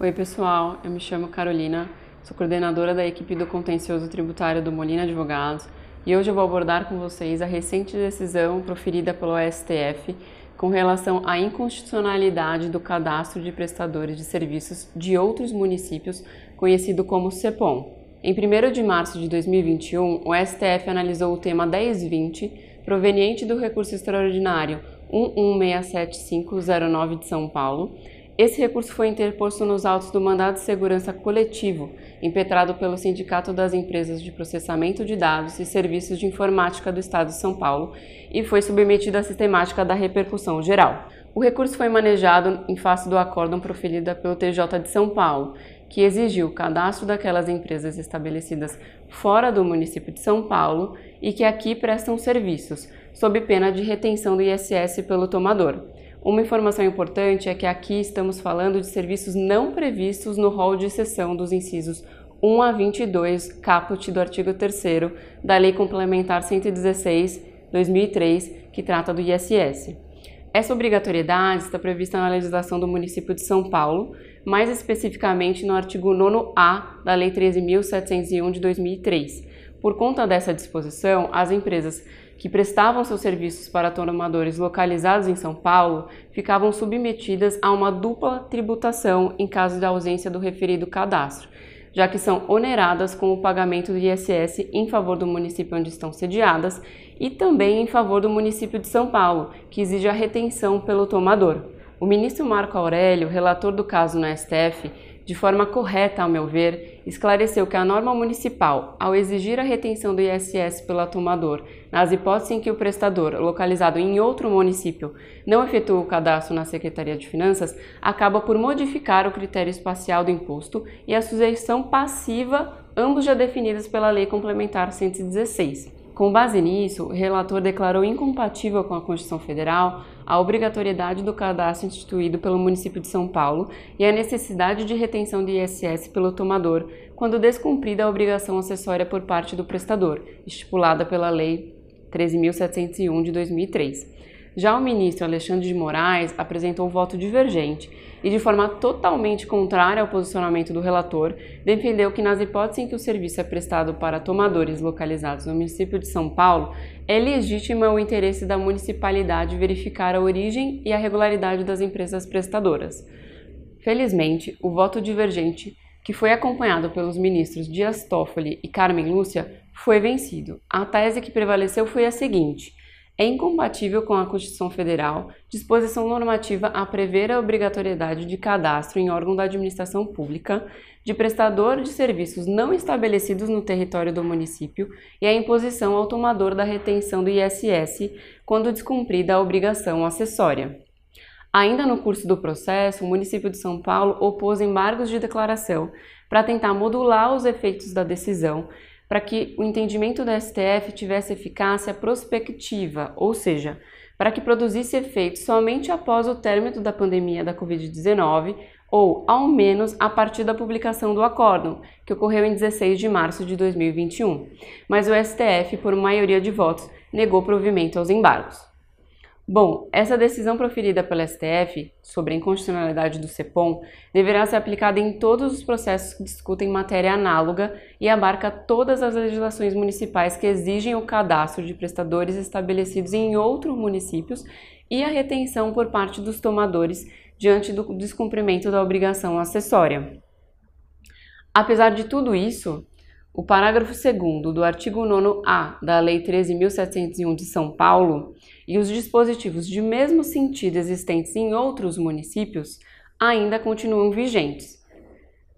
Oi, pessoal. Eu me chamo Carolina, sou coordenadora da equipe do contencioso tributário do Molina Advogados e hoje eu vou abordar com vocês a recente decisão proferida pelo STF com relação à inconstitucionalidade do cadastro de prestadores de serviços de outros municípios, conhecido como CEPOM. Em 1 de março de 2021, o STF analisou o tema 1020, proveniente do recurso extraordinário 1167509 de São Paulo. Esse recurso foi interposto nos autos do mandado de segurança coletivo, impetrado pelo Sindicato das Empresas de Processamento de Dados e Serviços de Informática do Estado de São Paulo e foi submetido à sistemática da repercussão geral. O recurso foi manejado em face do acórdão proferido pelo TJ de São Paulo, que exigiu o cadastro daquelas empresas estabelecidas fora do município de São Paulo e que aqui prestam serviços, sob pena de retenção do ISS pelo tomador. Uma informação importante é que aqui estamos falando de serviços não previstos no rol de exceção dos incisos 1 a 22, caput do artigo 3 da Lei Complementar 116/2003, que trata do ISS. Essa obrigatoriedade está prevista na legislação do município de São Paulo, mais especificamente no artigo 9A da Lei 13.701 de 2003. Por conta dessa disposição, as empresas que prestavam seus serviços para tomadores localizados em São Paulo ficavam submetidas a uma dupla tributação em caso de ausência do referido cadastro, já que são oneradas com o pagamento do ISS em favor do município onde estão sediadas e também em favor do município de São Paulo, que exige a retenção pelo tomador. O ministro Marco Aurélio, relator do caso no STF, de forma correta, ao meu ver, esclareceu que a norma municipal, ao exigir a retenção do ISS pelo tomador, nas hipóteses em que o prestador, localizado em outro município, não efetua o cadastro na Secretaria de Finanças, acaba por modificar o critério espacial do imposto e a sujeição passiva, ambos já definidos pela Lei Complementar 116. Com base nisso, o relator declarou incompatível com a Constituição Federal a obrigatoriedade do cadastro instituído pelo município de São Paulo e a necessidade de retenção de ISS pelo tomador quando descumprida a obrigação acessória por parte do prestador, estipulada pela Lei 13.701 de 2003. Já o ministro Alexandre de Moraes apresentou voto divergente e, de forma totalmente contrária ao posicionamento do relator, defendeu que, nas hipóteses em que o serviço é prestado para tomadores localizados no município de São Paulo, é legítimo o interesse da municipalidade verificar a origem e a regularidade das empresas prestadoras. Felizmente, o voto divergente, que foi acompanhado pelos ministros Dias Toffoli e Carmen Lúcia, foi vencido. A tese que prevaleceu foi a seguinte é incompatível com a Constituição Federal disposição normativa a prever a obrigatoriedade de cadastro em órgão da administração pública de prestador de serviços não estabelecidos no território do município e a imposição ao tomador da retenção do ISS quando descumprida a obrigação acessória. Ainda no curso do processo, o município de São Paulo opôs embargos de declaração para tentar modular os efeitos da decisão para que o entendimento da STF tivesse eficácia prospectiva, ou seja, para que produzisse efeito somente após o término da pandemia da Covid-19 ou, ao menos, a partir da publicação do acórdão, que ocorreu em 16 de março de 2021. Mas o STF, por maioria de votos, negou provimento aos embargos. Bom, essa decisão proferida pela STF sobre a inconstitucionalidade do CEPOM deverá ser aplicada em todos os processos que discutem matéria análoga e abarca todas as legislações municipais que exigem o cadastro de prestadores estabelecidos em outros municípios e a retenção por parte dos tomadores diante do descumprimento da obrigação acessória. Apesar de tudo isso, o parágrafo 2 do artigo 9A da Lei 13.701 de São Paulo e os dispositivos de mesmo sentido existentes em outros municípios ainda continuam vigentes.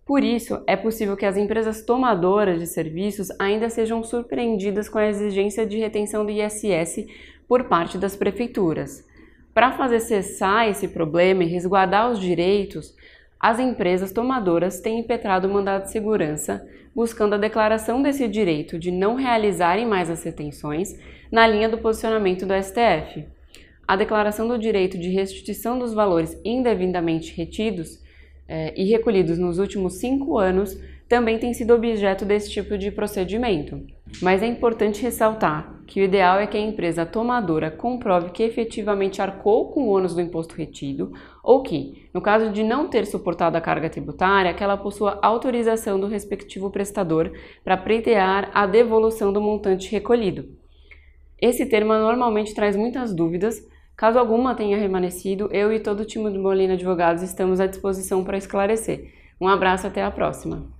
Por isso, é possível que as empresas tomadoras de serviços ainda sejam surpreendidas com a exigência de retenção do ISS por parte das prefeituras. Para fazer cessar esse problema e resguardar os direitos, as empresas tomadoras têm impetrado o mandado de segurança, buscando a declaração desse direito de não realizarem mais as retenções na linha do posicionamento do STF. A declaração do direito de restituição dos valores indevidamente retidos eh, e recolhidos nos últimos cinco anos também tem sido objeto desse tipo de procedimento. Mas é importante ressaltar que o ideal é que a empresa tomadora comprove que efetivamente arcou com o ônus do imposto retido ou que, no caso de não ter suportado a carga tributária, que ela possua autorização do respectivo prestador para pleitear a devolução do montante recolhido. Esse termo normalmente traz muitas dúvidas. Caso alguma tenha remanescido, eu e todo o time do Molina Advogados estamos à disposição para esclarecer. Um abraço até a próxima.